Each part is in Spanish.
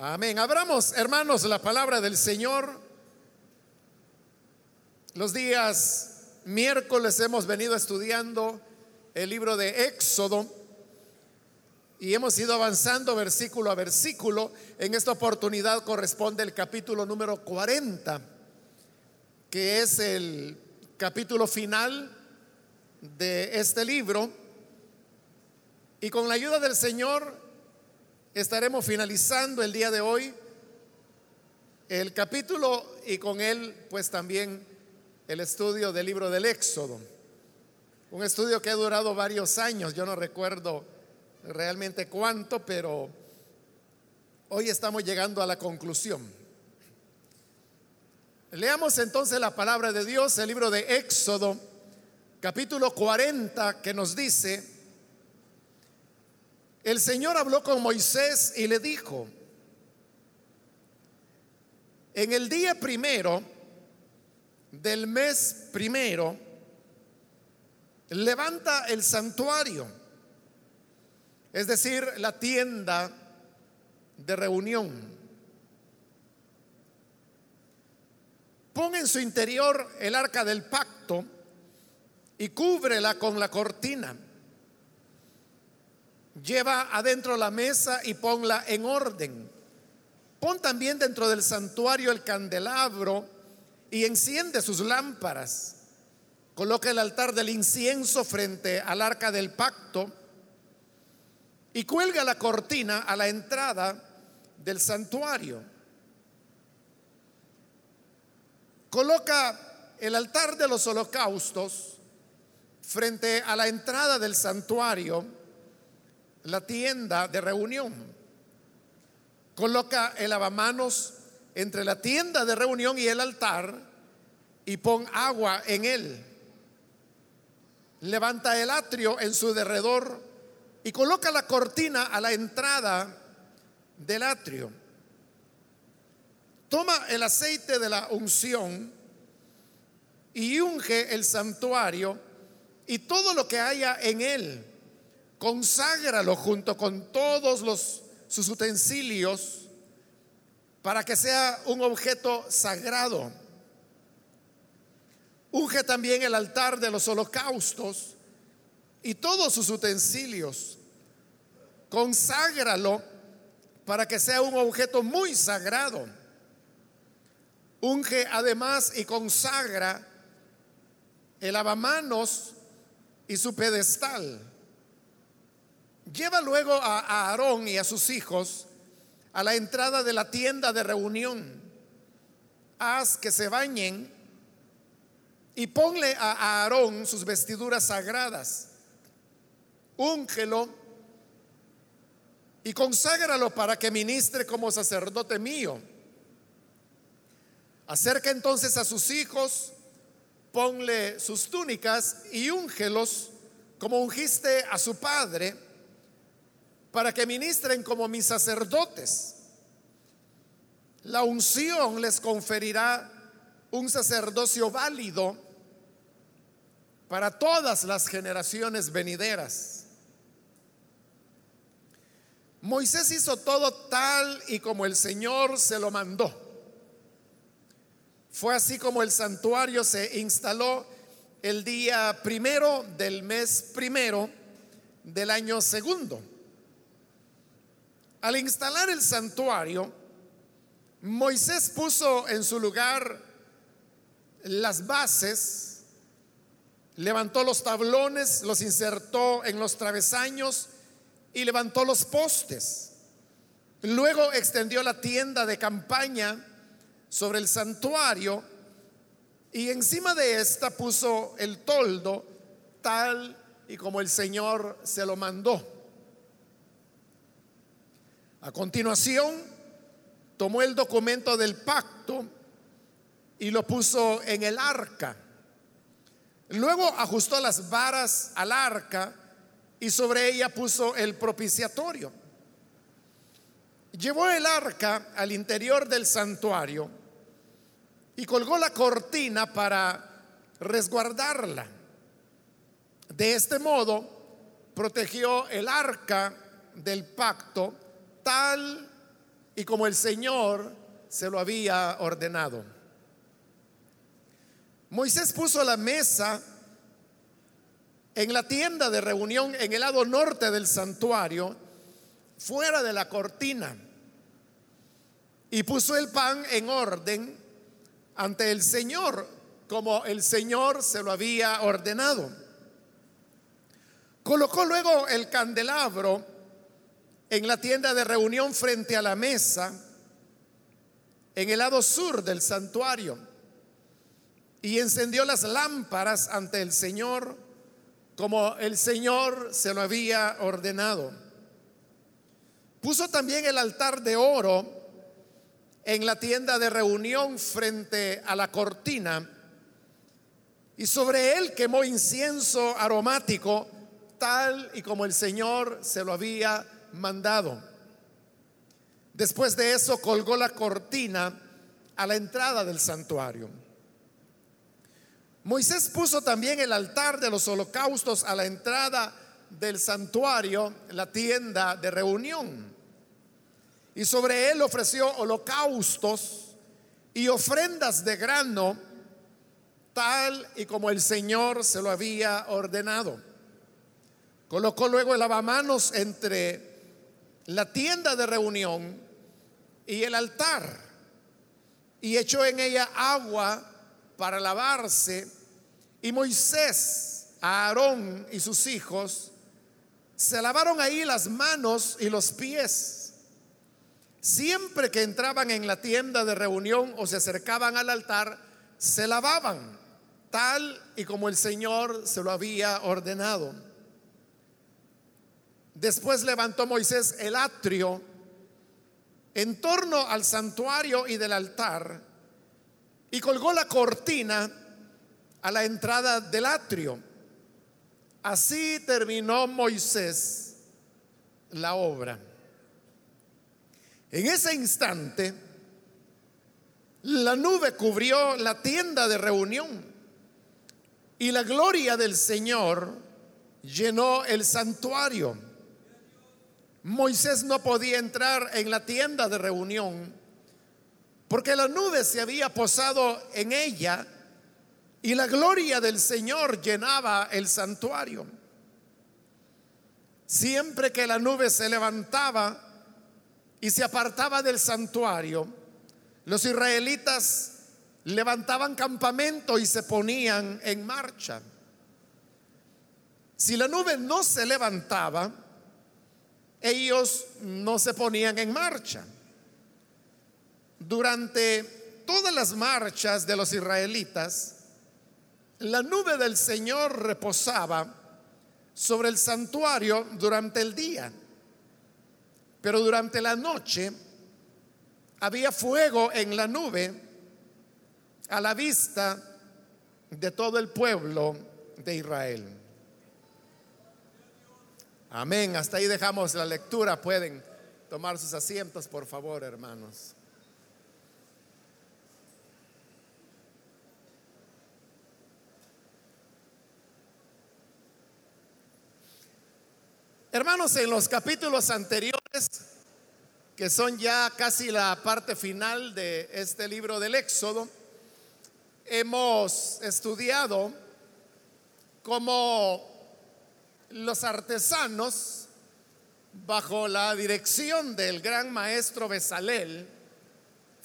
Amén. Abramos, hermanos, la palabra del Señor. Los días miércoles hemos venido estudiando el libro de Éxodo y hemos ido avanzando versículo a versículo. En esta oportunidad corresponde el capítulo número 40, que es el capítulo final de este libro. Y con la ayuda del Señor estaremos finalizando el día de hoy el capítulo y con él pues también el estudio del libro del Éxodo. Un estudio que ha durado varios años, yo no recuerdo realmente cuánto, pero hoy estamos llegando a la conclusión. Leamos entonces la palabra de Dios, el libro de Éxodo, capítulo 40, que nos dice, el Señor habló con Moisés y le dijo, en el día primero del mes primero, levanta el santuario, es decir, la tienda de reunión. Pon en su interior el arca del pacto y cúbrela con la cortina Lleva adentro la mesa y ponla en orden. Pon también dentro del santuario el candelabro y enciende sus lámparas. Coloca el altar del incienso frente al arca del pacto y cuelga la cortina a la entrada del santuario. Coloca el altar de los holocaustos frente a la entrada del santuario la tienda de reunión. Coloca el lavamanos entre la tienda de reunión y el altar y pon agua en él. Levanta el atrio en su derredor y coloca la cortina a la entrada del atrio. Toma el aceite de la unción y unge el santuario y todo lo que haya en él conságralo junto con todos sus utensilios para que sea un objeto sagrado. Unge también el altar de los holocaustos y todos sus utensilios. Conságralo para que sea un objeto muy sagrado. Unge además y consagra el lavamanos y su pedestal. Lleva luego a Aarón y a sus hijos a la entrada de la tienda de reunión. Haz que se bañen y ponle a Aarón sus vestiduras sagradas. Úngelo y conságralo para que ministre como sacerdote mío. Acerca entonces a sus hijos, ponle sus túnicas y úngelos como ungiste a su padre para que ministren como mis sacerdotes. La unción les conferirá un sacerdocio válido para todas las generaciones venideras. Moisés hizo todo tal y como el Señor se lo mandó. Fue así como el santuario se instaló el día primero del mes primero del año segundo. Al instalar el santuario, Moisés puso en su lugar las bases, levantó los tablones, los insertó en los travesaños y levantó los postes. Luego extendió la tienda de campaña sobre el santuario y encima de esta puso el toldo tal y como el Señor se lo mandó. A continuación, tomó el documento del pacto y lo puso en el arca. Luego ajustó las varas al arca y sobre ella puso el propiciatorio. Llevó el arca al interior del santuario y colgó la cortina para resguardarla. De este modo, protegió el arca del pacto y como el Señor se lo había ordenado. Moisés puso la mesa en la tienda de reunión en el lado norte del santuario, fuera de la cortina, y puso el pan en orden ante el Señor, como el Señor se lo había ordenado. Colocó luego el candelabro en la tienda de reunión frente a la mesa, en el lado sur del santuario, y encendió las lámparas ante el Señor como el Señor se lo había ordenado. Puso también el altar de oro en la tienda de reunión frente a la cortina y sobre él quemó incienso aromático tal y como el Señor se lo había mandado. Después de eso colgó la cortina a la entrada del santuario. Moisés puso también el altar de los holocaustos a la entrada del santuario, la tienda de reunión. Y sobre él ofreció holocaustos y ofrendas de grano, tal y como el Señor se lo había ordenado. Colocó luego el lavamanos entre la tienda de reunión y el altar y echó en ella agua para lavarse y Moisés, Aarón y sus hijos se lavaron ahí las manos y los pies. Siempre que entraban en la tienda de reunión o se acercaban al altar, se lavaban, tal y como el Señor se lo había ordenado. Después levantó Moisés el atrio en torno al santuario y del altar y colgó la cortina a la entrada del atrio. Así terminó Moisés la obra. En ese instante, la nube cubrió la tienda de reunión y la gloria del Señor llenó el santuario. Moisés no podía entrar en la tienda de reunión porque la nube se había posado en ella y la gloria del Señor llenaba el santuario. Siempre que la nube se levantaba y se apartaba del santuario, los israelitas levantaban campamento y se ponían en marcha. Si la nube no se levantaba, ellos no se ponían en marcha. Durante todas las marchas de los israelitas, la nube del Señor reposaba sobre el santuario durante el día, pero durante la noche había fuego en la nube a la vista de todo el pueblo de Israel. Amén. Hasta ahí dejamos la lectura. Pueden tomar sus asientos, por favor, hermanos. Hermanos, en los capítulos anteriores, que son ya casi la parte final de este libro del Éxodo, hemos estudiado cómo los artesanos, bajo la dirección del gran maestro Besalel,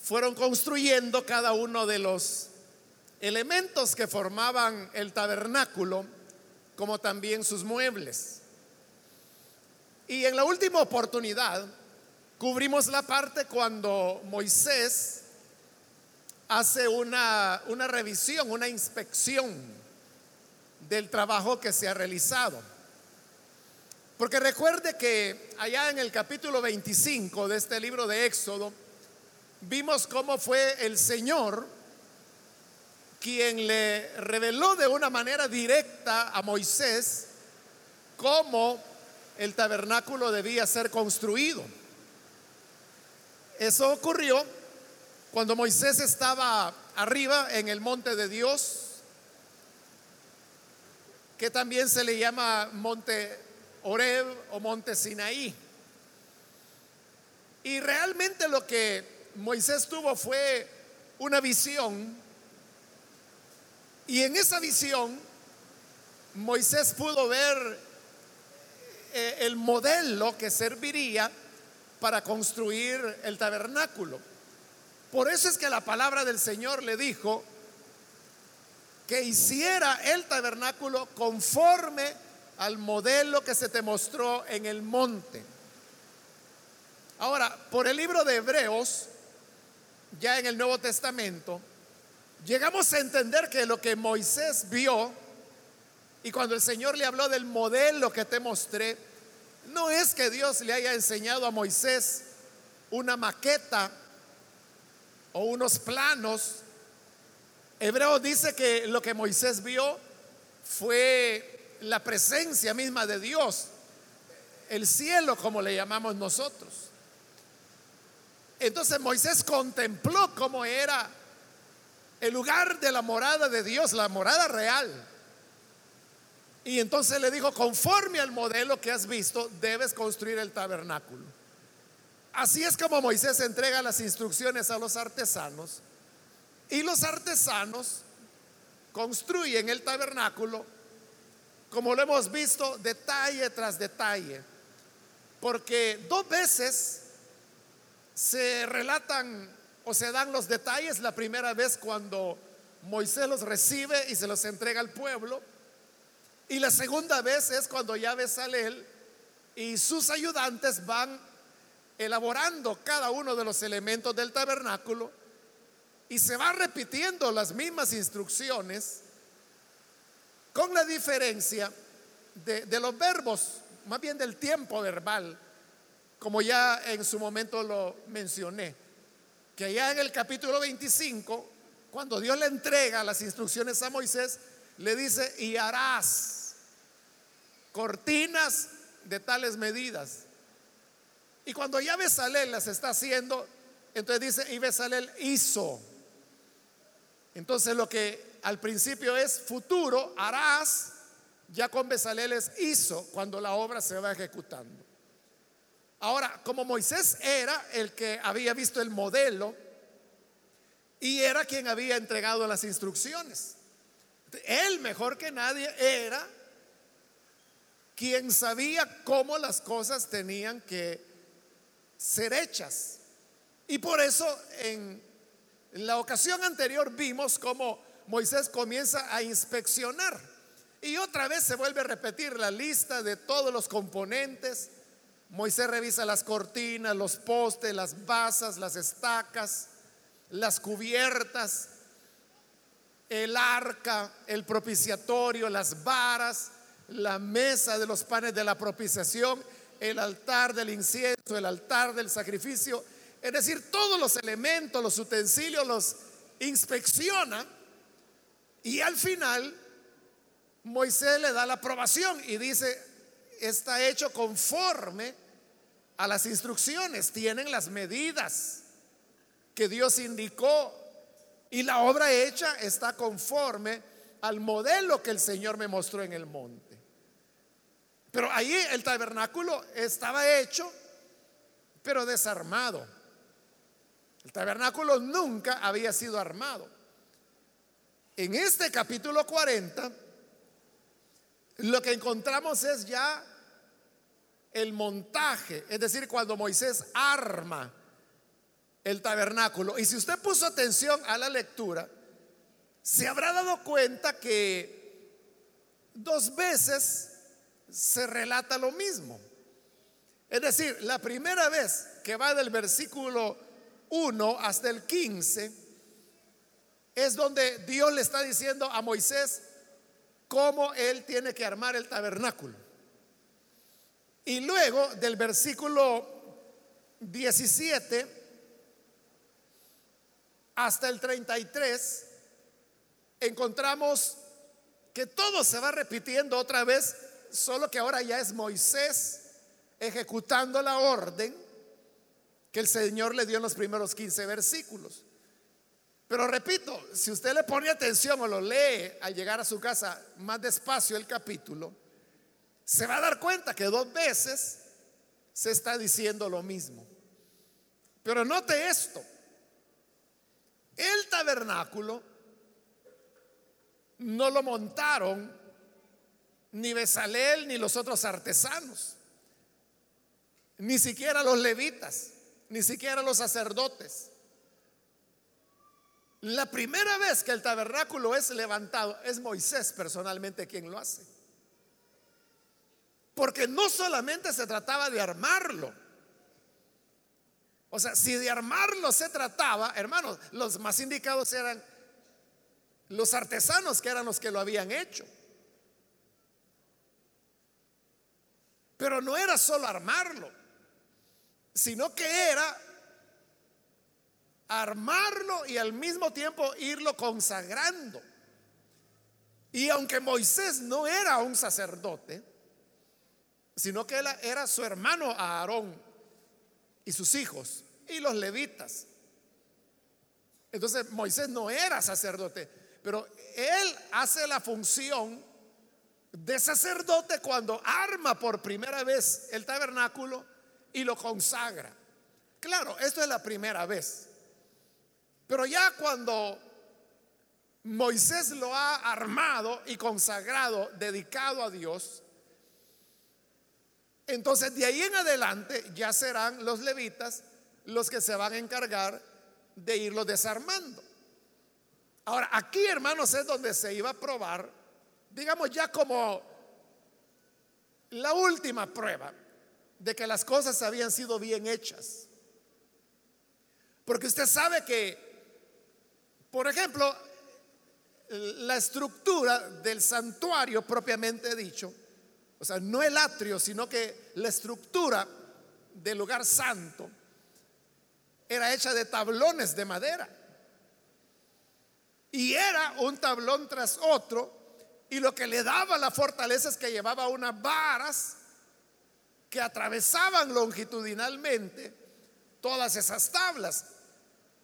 fueron construyendo cada uno de los elementos que formaban el tabernáculo, como también sus muebles. Y en la última oportunidad cubrimos la parte cuando Moisés hace una, una revisión, una inspección del trabajo que se ha realizado. Porque recuerde que allá en el capítulo 25 de este libro de Éxodo, vimos cómo fue el Señor quien le reveló de una manera directa a Moisés cómo el tabernáculo debía ser construido. Eso ocurrió cuando Moisés estaba arriba en el monte de Dios, que también se le llama monte Oreb o monte Sinaí. Y realmente lo que Moisés tuvo fue una visión. Y en esa visión Moisés pudo ver eh, el modelo que serviría para construir el tabernáculo. Por eso es que la palabra del Señor le dijo que hiciera el tabernáculo conforme al modelo que se te mostró en el monte. Ahora, por el libro de Hebreos, ya en el Nuevo Testamento, llegamos a entender que lo que Moisés vio y cuando el Señor le habló del modelo que te mostré, no es que Dios le haya enseñado a Moisés una maqueta o unos planos. Hebreo dice que lo que Moisés vio fue la presencia misma de Dios, el cielo como le llamamos nosotros. Entonces Moisés contempló cómo era el lugar de la morada de Dios, la morada real. Y entonces le dijo, conforme al modelo que has visto, debes construir el tabernáculo. Así es como Moisés entrega las instrucciones a los artesanos. Y los artesanos construyen el tabernáculo, como lo hemos visto, detalle tras detalle. Porque dos veces se relatan o se dan los detalles. La primera vez cuando Moisés los recibe y se los entrega al pueblo. Y la segunda vez es cuando ya él y sus ayudantes van elaborando cada uno de los elementos del tabernáculo y se va repitiendo las mismas instrucciones con la diferencia de, los verbos, más bien del tiempo verbal, como ya en su momento lo mencioné, que allá en el capítulo 25, cuando Dios le entrega las instrucciones a Moisés, le dice, y harás cortinas de tales medidas. Y cuando ya Besalel las está haciendo, entonces dice, y Besalel hizo. Entonces lo que al principio es futuro, harás, ya con Besalel es hizo cuando la obra se va ejecutando. Ahora, como Moisés era el que había visto el modelo y era quien había entregado las instrucciones, él mejor que nadie era quien sabía cómo las cosas tenían que ser hechas. Y por eso en la ocasión anterior vimos cómo Moisés comienza a inspeccionar. Y otra vez se vuelve a repetir la lista de todos los componentes. Moisés revisa las cortinas, los postes, las basas, las estacas, las cubiertas, el arca, el propiciatorio, las varas, la mesa de los panes de la propiciación, el altar del incienso, el altar del sacrificio. Es decir, todos los elementos, los utensilios los inspecciona y al final Moisés le da la aprobación y dice, está hecho conforme a las instrucciones, tienen las medidas que Dios indicó y la obra hecha está conforme al modelo que el Señor me mostró en el monte. Pero ahí el tabernáculo estaba hecho, pero desarmado. El tabernáculo nunca había sido armado. En este capítulo 40, lo que encontramos es ya el montaje, es decir, cuando Moisés arma el tabernáculo. Y si usted puso atención a la lectura, se habrá dado cuenta que dos veces se relata lo mismo. Es decir, la primera vez que va del versículo 1 hasta el 15, es donde Dios le está diciendo a Moisés cómo él tiene que armar el tabernáculo. Y luego del versículo 17 hasta el 33, encontramos que todo se va repitiendo otra vez, solo que ahora ya es Moisés ejecutando la orden que el Señor le dio en los primeros 15 versículos. Pero repito, si usted le pone atención o lo lee al llegar a su casa más despacio el capítulo, se va a dar cuenta que dos veces se está diciendo lo mismo. Pero note esto. El tabernáculo no lo montaron ni Besalel ni los otros artesanos, ni siquiera los levitas, ni siquiera los sacerdotes. La primera vez que el tabernáculo es levantado es Moisés personalmente quien lo hace. Porque no solamente se trataba de armarlo. O sea, si de armarlo se trataba, hermanos, los más indicados eran los artesanos que eran los que lo habían hecho. Pero no era solo armarlo, sino que era armarlo y al mismo tiempo irlo consagrando. Y aunque Moisés no era un sacerdote, sino que él era su hermano Aarón y sus hijos y los levitas. Entonces Moisés no era sacerdote, pero él hace la función de sacerdote cuando arma por primera vez el tabernáculo y lo consagra. Claro, esto es la primera vez. Pero ya cuando Moisés lo ha armado y consagrado, dedicado a Dios, entonces de ahí en adelante ya serán los levitas los que se van a encargar de irlo desarmando. Ahora, aquí, hermanos, es donde se iba a probar, digamos ya como la última prueba de que las cosas habían sido bien hechas. Porque usted sabe que, por ejemplo, la estructura del santuario propiamente dicho, o sea, no el atrio, sino que la estructura del lugar santo era hecha de tablones de madera. Y era un tablón tras otro. Y lo que le daba la fortaleza es que llevaba unas varas que atravesaban longitudinalmente todas esas tablas.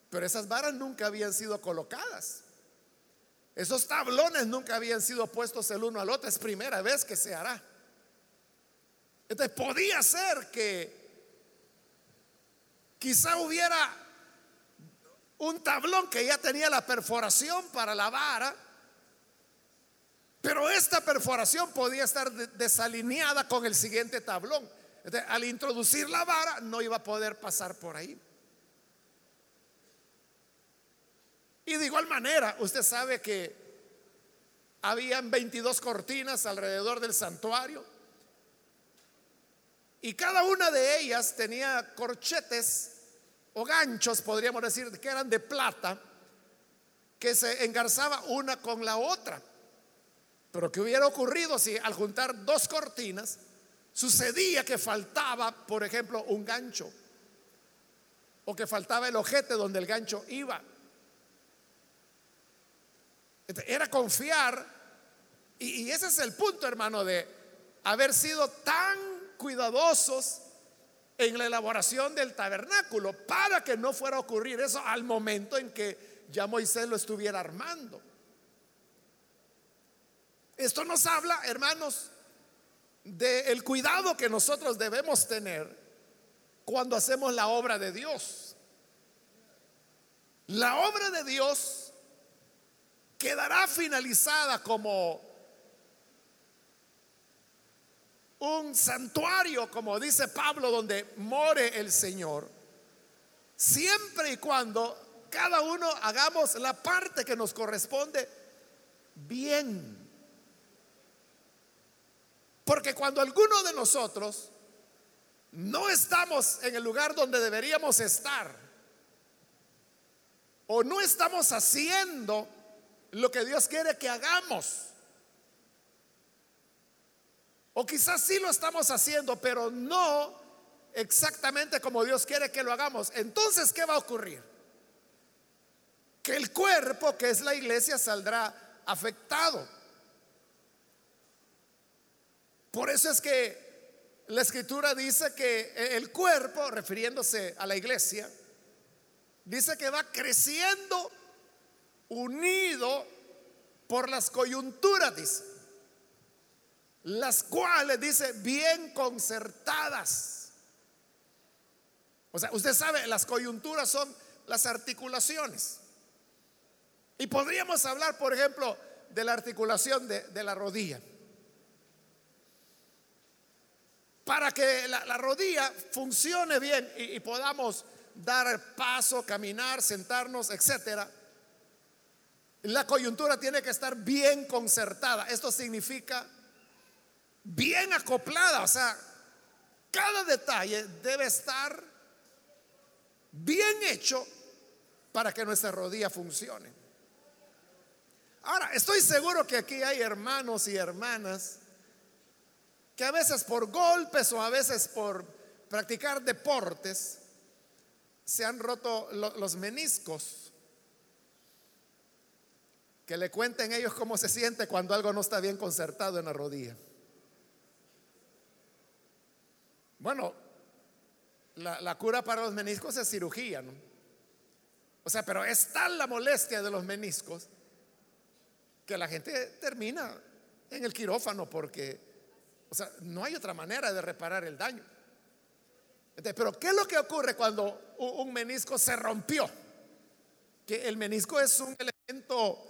Pero esas varas nunca habían sido colocadas. Esos tablones nunca habían sido puestos el uno al otro. Es primera vez que se hará. Entonces podía ser que quizá hubiera un tablón que ya tenía la perforación para la vara, pero esta perforación podía estar desalineada con el siguiente tablón. al introducir la vara no iba a poder pasar por ahí. Y de igual manera, usted sabe que habían 22 cortinas alrededor del santuario y cada una de ellas tenía corchetes o ganchos, podríamos decir, que eran de plata, que se engarzaba una con la otra. Pero ¿qué hubiera ocurrido si al juntar dos cortinas sucedía que faltaba, por ejemplo, un gancho? O que faltaba el ojete donde el gancho iba. Era confiar, y, ese es el punto, hermano, de haber sido tan cuidadosos en la elaboración del tabernáculo para que no fuera a ocurrir eso al momento en que ya Moisés lo estuviera armando. Esto nos habla, hermanos, del cuidado que nosotros debemos tener cuando hacemos la obra de Dios. La obra de Dios quedará finalizada como un santuario, como dice Pablo, donde more el Señor, siempre y cuando cada uno hagamos la parte que nos corresponde bien. Porque cuando alguno de nosotros no estamos en el lugar donde deberíamos estar, o no estamos haciendo lo que Dios quiere que hagamos, o quizás sí lo estamos haciendo, pero no exactamente como Dios quiere que lo hagamos. Entonces, ¿qué va a ocurrir? Que el cuerpo, que es la iglesia, saldrá afectado. Por eso es que la escritura dice que el cuerpo, refiriéndose a la iglesia, dice que va creciendo unido por las coyunturas, dice las cuales dice bien concertadas. O sea, usted sabe, las coyunturas son las articulaciones. Y podríamos hablar, por ejemplo, de la articulación de, la rodilla. Para que la, rodilla funcione bien y, podamos dar paso, caminar, sentarnos, etcétera, la coyuntura tiene que estar bien concertada. Esto significa bien acoplada. O sea, cada detalle debe estar bien hecho para que nuestra rodilla funcione. Ahora, estoy seguro que aquí hay hermanos y hermanas que a veces por golpes o a veces por practicar deportes se han roto los meniscos. Que le cuenten ellos cómo se siente cuando algo no está bien concertado en la rodilla. Bueno, la, cura para los meniscos es cirugía. O sea, pero es tal la molestia de los meniscos que la gente termina en el quirófano porque, o sea, no hay otra manera de reparar el daño. pero ¿qué es lo que ocurre cuando un menisco se rompió? Que el menisco es un elemento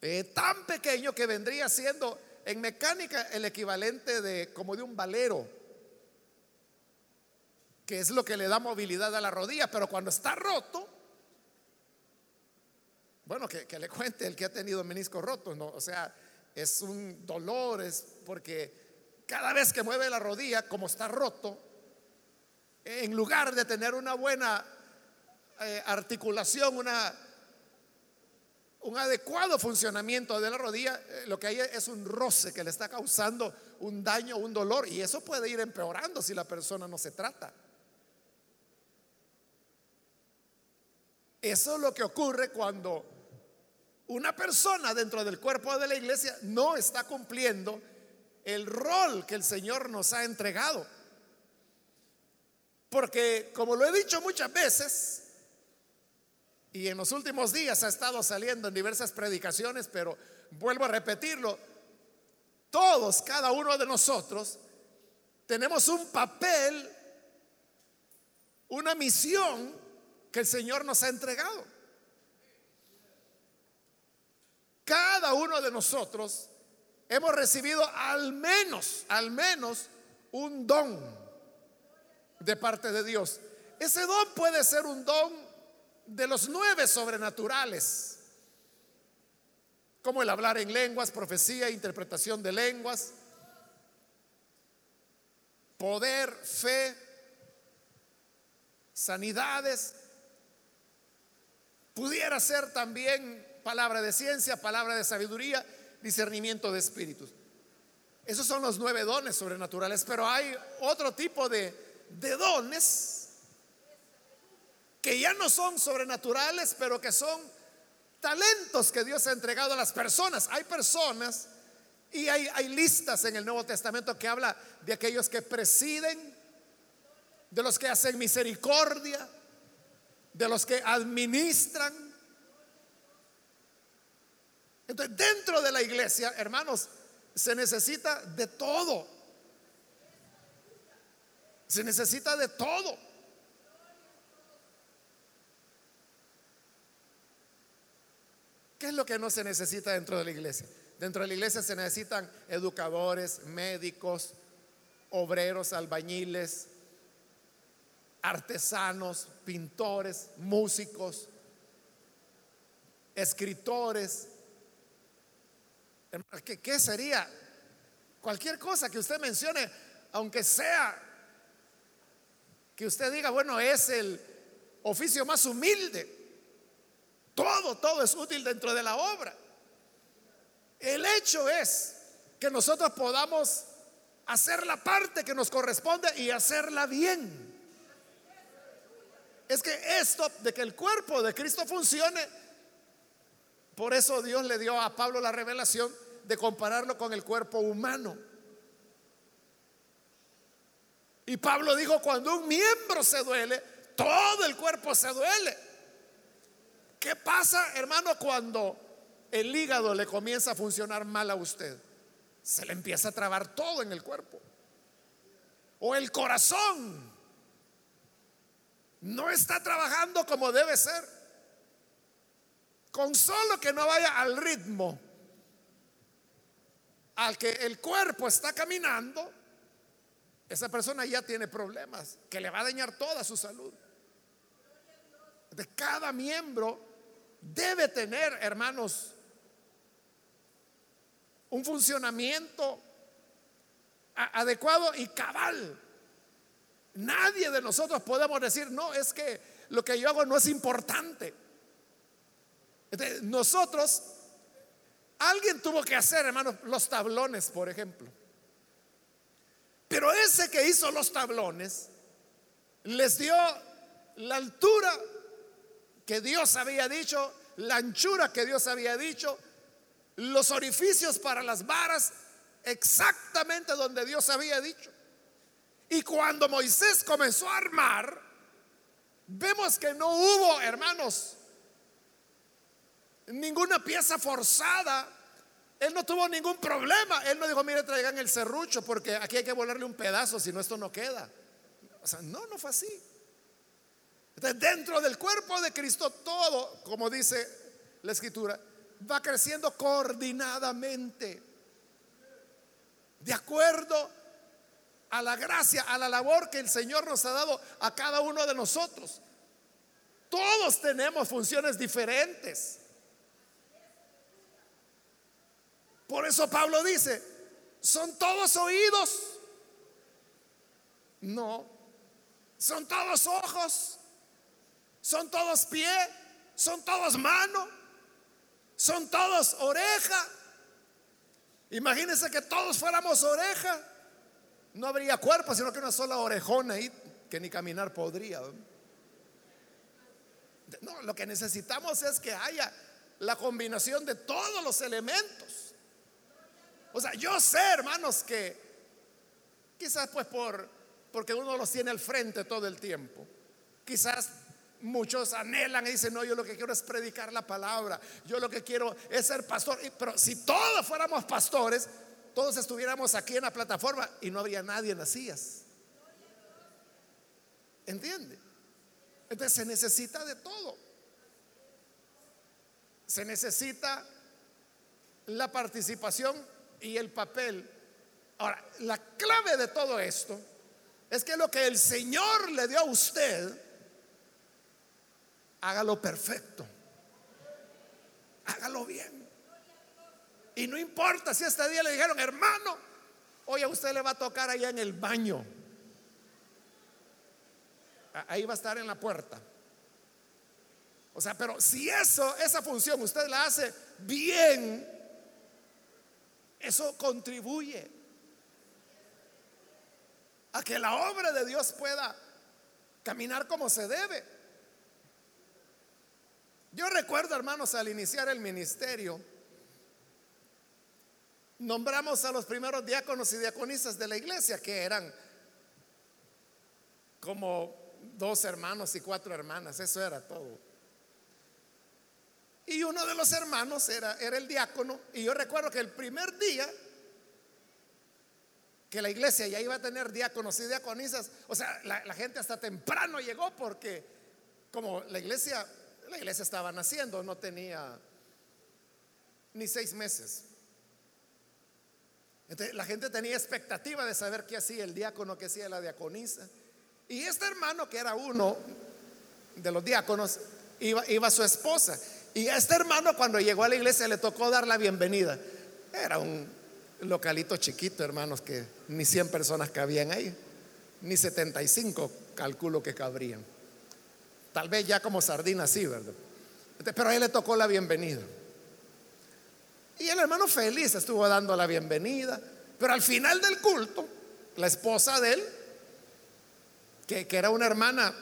eh, tan pequeño que vendría siendo en mecánica el equivalente de como de un valero que es lo que le da movilidad a la rodilla, pero cuando está roto, bueno, que, le cuente el que ha tenido menisco roto, o sea, es un dolor, es porque cada vez que mueve la rodilla, como está roto, en lugar de tener una buena eh, articulación, una, un adecuado funcionamiento de la rodilla, eh, lo que hay es un roce que le está causando un daño, un dolor, y eso puede ir empeorando si la persona no se trata. Eso es lo que ocurre cuando una persona dentro del cuerpo de la iglesia no está cumpliendo el rol que el Señor nos ha entregado. Porque, como lo he dicho muchas veces, y en los últimos días ha estado saliendo en diversas predicaciones, pero vuelvo a repetirlo, todos, cada uno de nosotros, tenemos un papel, una misión que el Señor nos ha entregado. Cada uno de nosotros hemos recibido al menos, al menos un don de parte de Dios. Ese don puede ser un don de los nueve sobrenaturales, como el hablar en lenguas, profecía, interpretación de lenguas, poder, fe, sanidades, Pudiera ser también palabra de ciencia, palabra de sabiduría, discernimiento de espíritus. Esos son los nueve dones sobrenaturales, pero hay otro tipo de, de dones que ya no son sobrenaturales, pero que son talentos que Dios ha entregado a las personas. Hay personas y hay, listas en el Nuevo Testamento que habla de aquellos que presiden, de los que hacen misericordia, de los que administran. Entonces, dentro de la iglesia, hermanos, se necesita de todo. Se necesita de todo. ¿Qué es lo que no se necesita dentro de la iglesia? Dentro de la iglesia se necesitan educadores, médicos, obreros, albañiles, artesanos, pintores, músicos, escritores. ¿Qué, ¿Qué, sería? Cualquier cosa que usted mencione, aunque sea que usted diga, bueno, es el oficio más humilde. Todo, todo es útil dentro de la obra. El hecho es que nosotros podamos hacer la parte que nos corresponde y hacerla bien es que esto de que el cuerpo de Cristo funcione, por eso Dios le dio a Pablo la revelación de compararlo con el cuerpo humano. Y Pablo dijo, cuando un miembro se duele, todo el cuerpo se duele. ¿Qué pasa, hermano, cuando el hígado le comienza a funcionar mal a usted? Se le empieza a trabar todo en el cuerpo. O el corazón no está trabajando como debe ser. Con solo que no vaya al ritmo al que el cuerpo está caminando, esa persona ya tiene problemas que le va a dañar toda su salud. De cada miembro debe tener, hermanos, un funcionamiento adecuado y cabal. Nadie de nosotros podemos decir, no, es que lo que yo hago no es importante. nosotros Alguien tuvo que hacer, hermanos, los tablones, por ejemplo. Pero ese que hizo los tablones les dio la altura que Dios había dicho, la anchura que Dios había dicho, los orificios para las varas exactamente donde Dios había dicho. Y cuando Moisés comenzó a armar, vemos que no hubo, hermanos, ninguna pieza forzada. Él no tuvo ningún problema. Él no dijo, mire, traigan el serrucho porque aquí hay que volarle un pedazo, si no esto no queda. O sea, no, no fue así. Entonces, dentro del cuerpo de Cristo, todo, como dice la escritura, va creciendo coordinadamente. De acuerdo a la gracia, a la labor que el Señor nos ha dado a cada uno de nosotros. Todos tenemos funciones diferentes. Por eso Pablo dice, ¿son todos oídos? No. ¿Son todos ojos? ¿Son todos pie? ¿Son todos mano? ¿Son todos oreja? Imagínense que todos fuéramos oreja. No habría cuerpo, sino que una sola orejona ahí que ni caminar podría. No, lo que necesitamos es que haya la combinación de todos los elementos. O sea, yo sé, hermanos, que quizás pues por porque uno los tiene al frente todo el tiempo. Quizás muchos anhelan y dicen, "No, yo lo que quiero es predicar la palabra. Yo lo que quiero es ser pastor." Pero si todos fuéramos pastores, todos estuviéramos aquí en la plataforma y no habría nadie en las sillas. ¿Entiende? Entonces se necesita de todo. Se necesita la participación y el papel. Ahora, la clave de todo esto es que lo que el Señor le dio a usted, hágalo perfecto. Hágalo bien. Y no importa si este día le dijeron, hermano, hoy a usted le va a tocar allá en el baño. Ahí va a estar en la puerta. O sea, pero si eso, esa función usted la hace bien, eso contribuye a que la obra de Dios pueda caminar como se debe. Yo recuerdo, hermanos, al iniciar el ministerio, nombramos a los primeros diáconos y diaconisas de la iglesia, que eran como dos hermanos y cuatro hermanas, eso era todo. Y uno de los hermanos era, era el diácono. Y yo recuerdo que el primer día que la iglesia ya iba a tener diáconos y diaconisas, o sea, la, gente hasta temprano llegó porque como la iglesia, la iglesia estaba naciendo, no tenía ni seis meses. Entonces, la gente tenía expectativa de saber qué hacía el diácono, qué hacía la diaconisa. Y este hermano, que era uno de los diáconos, iba, iba su esposa. Y a este hermano cuando llegó a la iglesia le tocó dar la bienvenida. Era un localito chiquito, hermanos, que ni 100 personas cabían ahí, ni 75 calculo que cabrían. Tal vez ya como sardinas sí, ¿verdad? Pero a él le tocó la bienvenida. Y el hermano feliz estuvo dando la bienvenida, pero al final del culto, la esposa de él, que, que era una hermana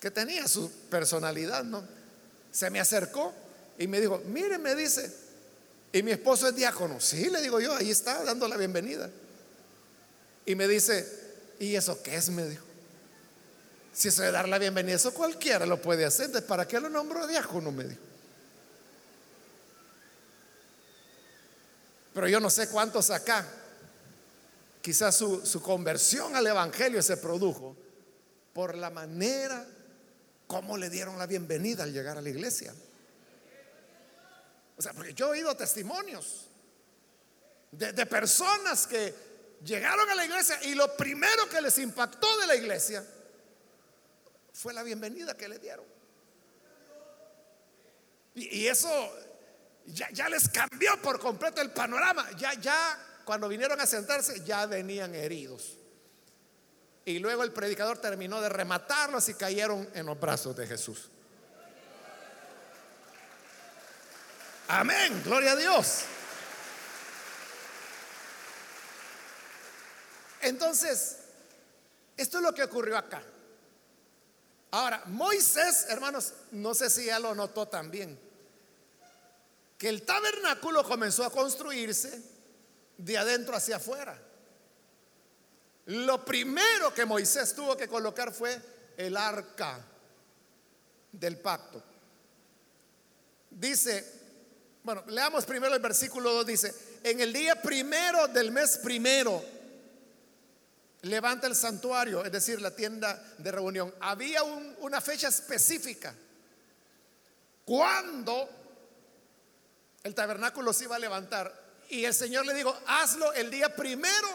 que tenía su personalidad, ¿no? se me acercó y me dijo, mire, me dice, y mi esposo es diácono. Sí, le digo yo, ahí está dando la bienvenida. Y me dice, ¿y eso qué es? Me dijo. Si eso de dar la bienvenida, eso cualquiera lo puede hacer. ¿Para qué lo nombro diácono? Me dijo. Pero yo no sé cuántos acá, quizás su, su conversión al Evangelio se produjo por la manera como le dieron la bienvenida al llegar a la iglesia. O sea, porque yo he oído testimonios de, de personas que llegaron a la iglesia y lo primero que les impactó de la iglesia fue la bienvenida que le dieron. Y, eso ya, ya, les cambió por completo el panorama. Ya, ya, cuando vinieron a sentarse, ya venían heridos. Y luego el predicador terminó de rematarlos y cayeron en los brazos de Jesús. Amén, gloria a Dios. Entonces, esto es lo que ocurrió acá. Ahora, Moisés, hermanos, no sé si ya lo notó también, que el tabernáculo comenzó a construirse de adentro hacia afuera. Lo primero que Moisés tuvo que colocar fue el arca del pacto. Dice, bueno, leamos primero el versículo 2, dice, en el día primero del mes primero, levanta el santuario, es decir, la tienda de reunión. Había una fecha específica cuando el tabernáculo se iba a levantar. Y el Señor le dijo, hazlo el día primero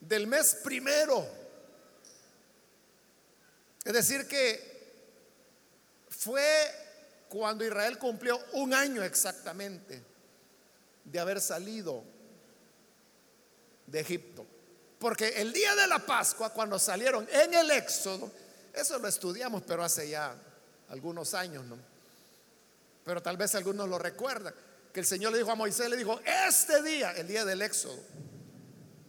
del mes primero. Es decir, que fue cuando Israel cumplió un año exactamente de haber salido de Egipto. Porque el día de la Pascua, cuando salieron en el Éxodo, eso lo estudiamos, pero hace ya algunos años, ¿no? Pero tal vez algunos lo recuerdan, que el Señor le dijo a Moisés, le dijo, este día, el día del Éxodo,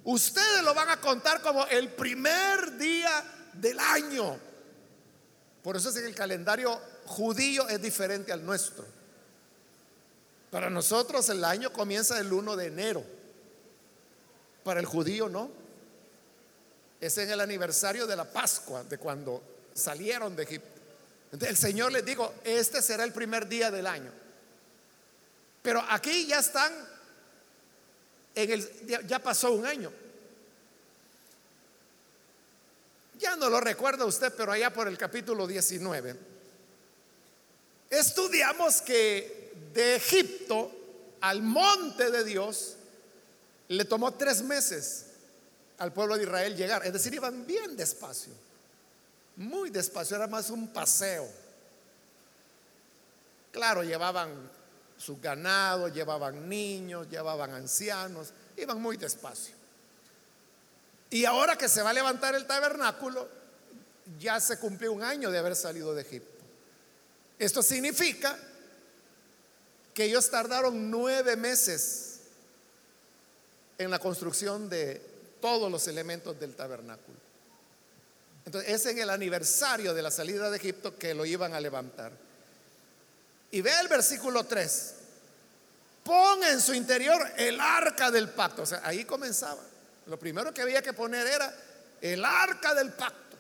ustedes lo van a contar como el primer día del año. Por eso es que el calendario judío es diferente al nuestro. Para nosotros el año comienza el 1 de enero. Para el judío no. Es en el aniversario de la Pascua, de cuando salieron de Egipto. El Señor les dijo, este será el primer día del año. Pero aquí ya están, en el, ya pasó un año. Ya no lo recuerda usted, pero allá por el capítulo 19, estudiamos que de Egipto al monte de Dios le tomó tres meses al pueblo de Israel llegar. Es decir, iban bien despacio, muy despacio, era más un paseo. Claro, llevaban su ganado, llevaban niños, llevaban ancianos, iban muy despacio. Y ahora que se va a levantar el tabernáculo, ya se cumplió un año de haber salido de Egipto. Esto significa que ellos tardaron nueve meses en la construcción de todos los elementos del tabernáculo. Entonces es en el aniversario de la salida de Egipto que lo iban a levantar. Y ve el versículo 3. Pon en su interior el arca del pacto. O sea, ahí comenzaba. Lo primero que había que poner era el arca del pacto.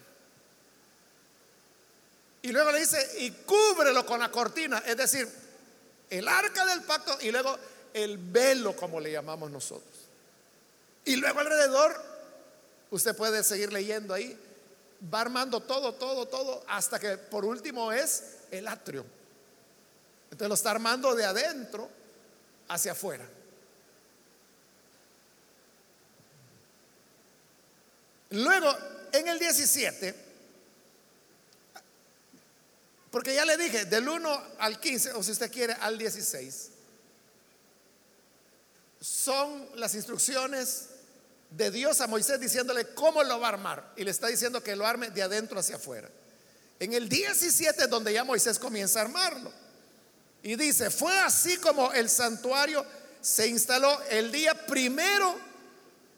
Y luego le dice, y cúbrelo con la cortina. Es decir, el arca del pacto y luego el velo, como le llamamos nosotros. Y luego alrededor, usted puede seguir leyendo ahí, va armando todo, todo, todo, hasta que por último es el atrio. Entonces lo está armando de adentro hacia afuera. Luego, en el 17, porque ya le dije, del 1 al 15, o si usted quiere, al 16, son las instrucciones de Dios a Moisés diciéndole cómo lo va a armar. Y le está diciendo que lo arme de adentro hacia afuera. En el 17 donde ya Moisés comienza a armarlo. Y dice, fue así como el santuario se instaló el día primero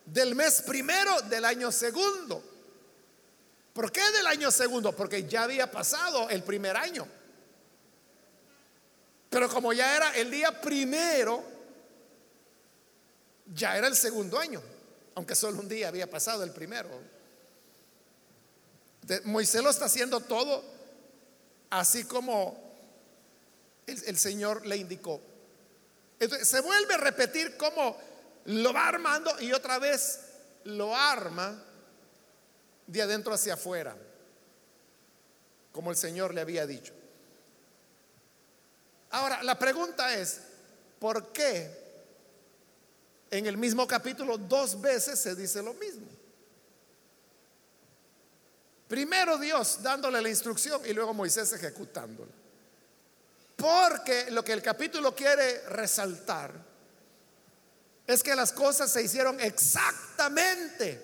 del mes primero del año segundo. ¿Por qué del año segundo? Porque ya había pasado el primer año. Pero como ya era el día primero, ya era el segundo año aunque solo un día había pasado el primero. Moisés lo está haciendo todo así como el, Señor le indicó. Entonces, se vuelve a repetir cómo lo va armando y otra vez lo arma de adentro hacia afuera. como el Señor le había dicho. Ahora, la pregunta es, ¿por qué en el mismo capítulo dos veces se dice lo mismo? Primero Dios dándole la instrucción y luego Moisés ejecutándola. Porque lo que el capítulo quiere resaltar es que las cosas se hicieron exactamente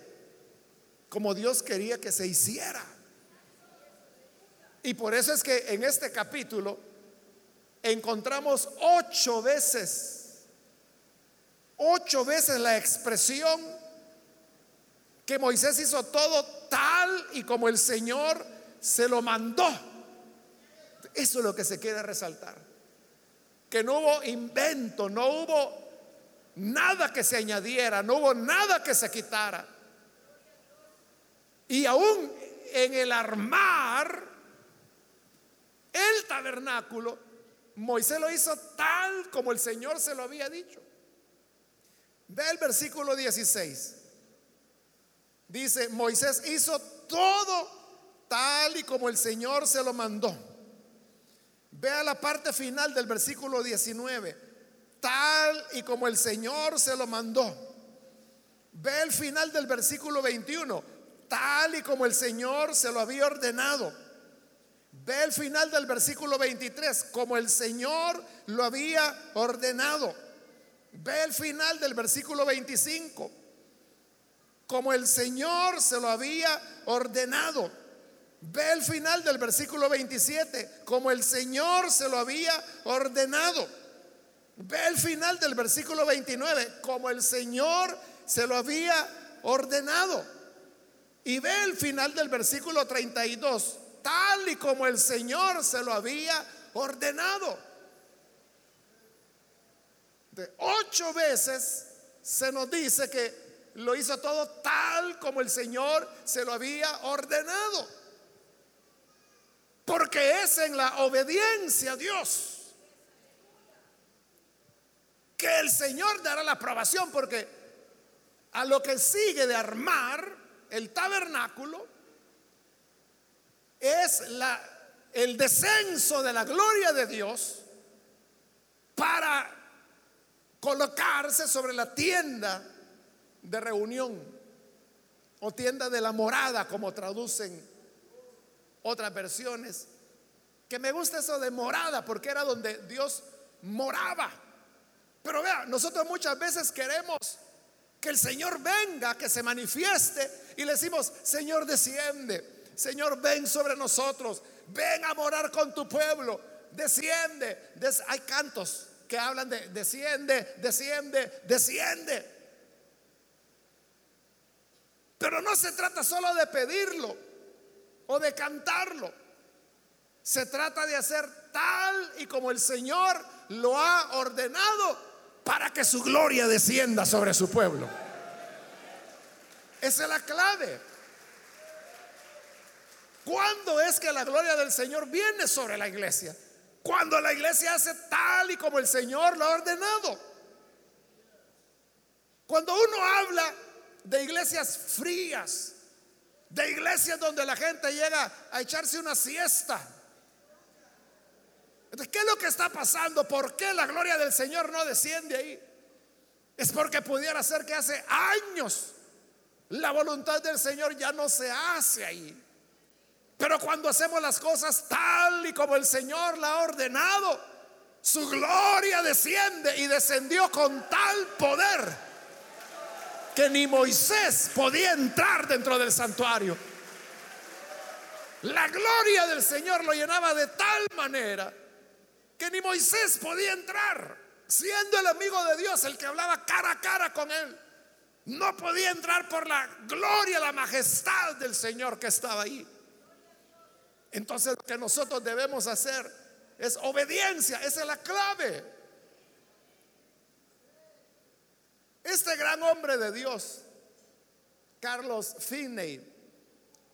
como Dios quería que se hiciera. Y por eso es que en este capítulo encontramos ocho veces, ocho veces la expresión que Moisés hizo todo tal y como el Señor se lo mandó. Eso es lo que se quiere resaltar. Que no hubo invento, no hubo nada que se añadiera, no hubo nada que se quitara. Y aún en el armar el tabernáculo, Moisés lo hizo tal como el Señor se lo había dicho. Ve el versículo 16. Dice, Moisés hizo todo tal y como el Señor se lo mandó. Vea la parte final del versículo 19. Tal y como el Señor se lo mandó. Ve el final del versículo 21. Tal y como el Señor se lo había ordenado. Ve el final del versículo 23. Como el Señor lo había ordenado. Ve el final del versículo 25 como el Señor se lo había ordenado. Ve el final del versículo 27, como el Señor se lo había ordenado. Ve el final del versículo 29, como el Señor se lo había ordenado. Y ve el final del versículo 32, tal y como el Señor se lo había ordenado. Ocho veces se nos dice que lo hizo todo tal como el Señor se lo había ordenado. Porque es en la obediencia a Dios que el Señor dará la aprobación, porque a lo que sigue de armar el tabernáculo es el descenso de la gloria de Dios para colocarse sobre la tienda de reunión o tienda de la morada, como traducen otras versiones. Que me gusta eso de morada, porque era donde Dios moraba. Pero vea, nosotros muchas veces queremos que el Señor venga, que se manifieste y le decimos, Señor, desciende, Señor, ven sobre nosotros, ven a morar con tu pueblo, desciende. Hay cantos que hablan de desciende, desciende, desciende. Pero no se trata solo de pedirlo o de cantarlo. Se trata de hacer tal y como el Señor lo ha ordenado para que su gloria descienda sobre su pueblo. Esa es la clave. ¿Cuándo es que la gloria del Señor viene sobre la iglesia? Cuando la iglesia hace tal y como el Señor lo ha ordenado. Cuando uno habla de iglesias frías, de iglesias donde la gente llega a echarse una siesta. Entonces, ¿qué es lo que está pasando? ¿Por qué la gloria del Señor no desciende ahí? Es porque pudiera ser que hace años la voluntad del Señor ya no se hace ahí. Pero cuando hacemos las cosas tal y como el Señor la ha ordenado, su gloria desciende y descendió con tal poder que ni Moisés podía entrar dentro del santuario. La gloria del Señor lo llenaba de tal manera que ni Moisés podía entrar, siendo el amigo de Dios, el que hablaba cara a cara con él. No podía entrar por la gloria, la majestad del Señor que estaba ahí. Entonces lo que nosotros debemos hacer es obediencia, esa es la clave. Este gran hombre de Dios, Carlos Finney,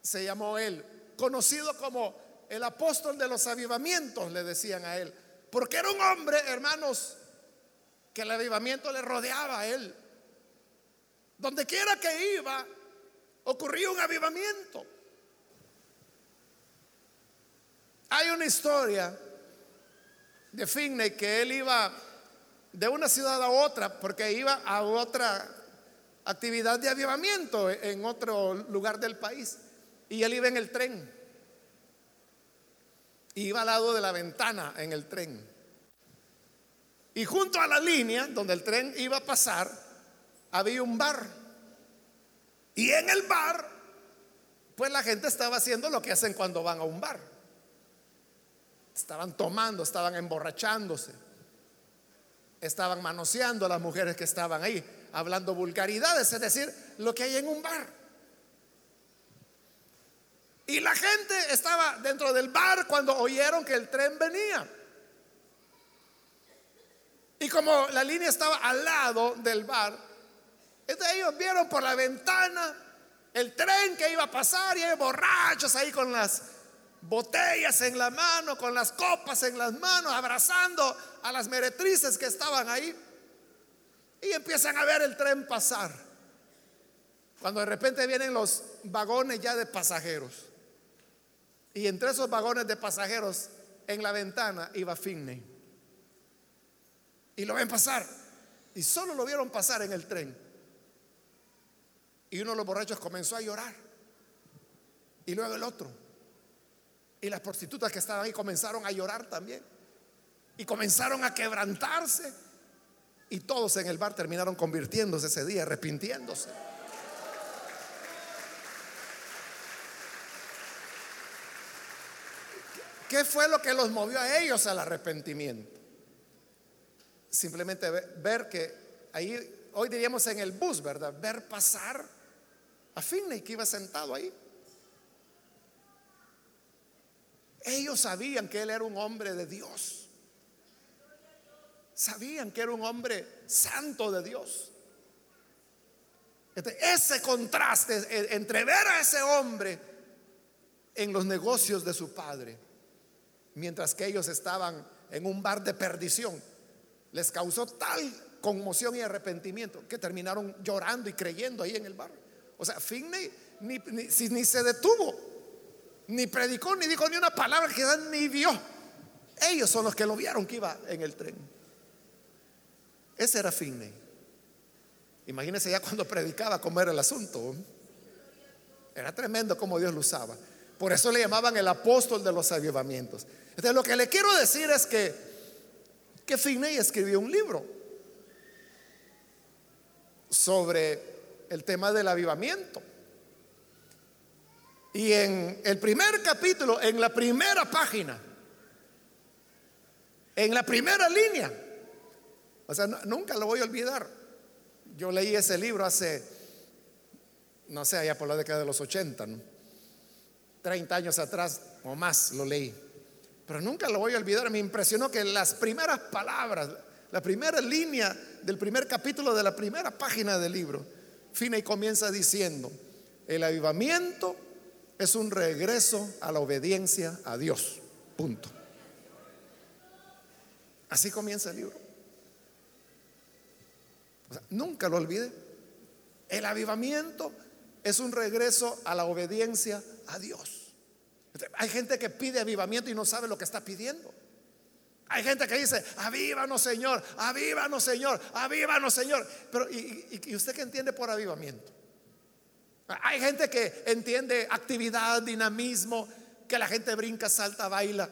se llamó él, conocido como el apóstol de los avivamientos, le decían a él, porque era un hombre, hermanos, que el avivamiento le rodeaba a él. Donde quiera que iba, ocurría un avivamiento. Hay una historia de Finney que él iba de una ciudad a otra porque iba a otra actividad de avivamiento en otro lugar del país. Y él iba en el tren. Iba al lado de la ventana en el tren. Y junto a la línea donde el tren iba a pasar, había un bar. Y en el bar, pues la gente estaba haciendo lo que hacen cuando van a un bar. Estaban tomando, estaban emborrachándose, estaban manoseando a las mujeres que estaban ahí, hablando vulgaridades, es decir, lo que hay en un bar. Y la gente estaba dentro del bar cuando oyeron que el tren venía. Y como la línea estaba al lado del bar, ellos vieron por la ventana el tren que iba a pasar y hay borrachos ahí con las botellas en la mano, con las copas en las manos, abrazando a las meretrices que estaban ahí. Y empiezan a ver el tren pasar. Cuando de repente vienen los vagones ya de pasajeros. Y entre esos vagones de pasajeros, en la ventana iba Finney. Y lo ven pasar. Y solo lo vieron pasar en el tren. Y uno de los borrachos comenzó a llorar. Y luego el otro. Y las prostitutas que estaban ahí comenzaron a llorar también. Y comenzaron a quebrantarse. Y todos en el bar terminaron convirtiéndose ese día, arrepintiéndose. ¿Qué fue lo que los movió a ellos al arrepentimiento? Simplemente ver que ahí, hoy diríamos en el bus, ¿verdad? Ver pasar a Finney que iba sentado ahí. Ellos sabían que él era un hombre de Dios. Sabían que era un hombre santo de Dios. Este, ese contraste entre ver a ese hombre en los negocios de su padre mientras que ellos estaban en un bar de perdición, les causó tal conmoción y arrepentimiento que terminaron llorando y creyendo ahí en el bar. O sea, Finney ni, ni, se detuvo, ni predicó, ni dijo ni una palabra, que ni vio. Ellos son los que lo vieron que iba en el tren. Ese era Finney. Imagínense ya cuando predicaba cómo era el asunto. Era tremendo como Dios lo usaba. Por eso le llamaban el apóstol de los avivamientos. Entonces lo que le quiero decir es que, que Finney escribió un libro sobre el tema del avivamiento. Y en el primer capítulo, en la primera página, en la primera línea, o sea, nunca lo voy a olvidar. Yo leí ese libro hace, no sé, allá por la década de los 80, 30 años atrás o más lo leí. Pero nunca lo voy a olvidar. Me impresionó que las primeras palabras, la primera línea del primer capítulo de la primera página del libro, y comienza diciendo, el avivamiento es un regreso a la obediencia a Dios. Punto. Así comienza el libro. nunca lo olvide. El avivamiento es un regreso a la obediencia a Dios. Hay gente que pide avivamiento y no sabe lo que está pidiendo. Hay gente que dice, avívanos Señor, avívanos Señor, avívanos Señor. Pero, ¿y, usted qué entiende por avivamiento? Hay gente que entiende actividad, dinamismo, que la gente brinca, salta, baila.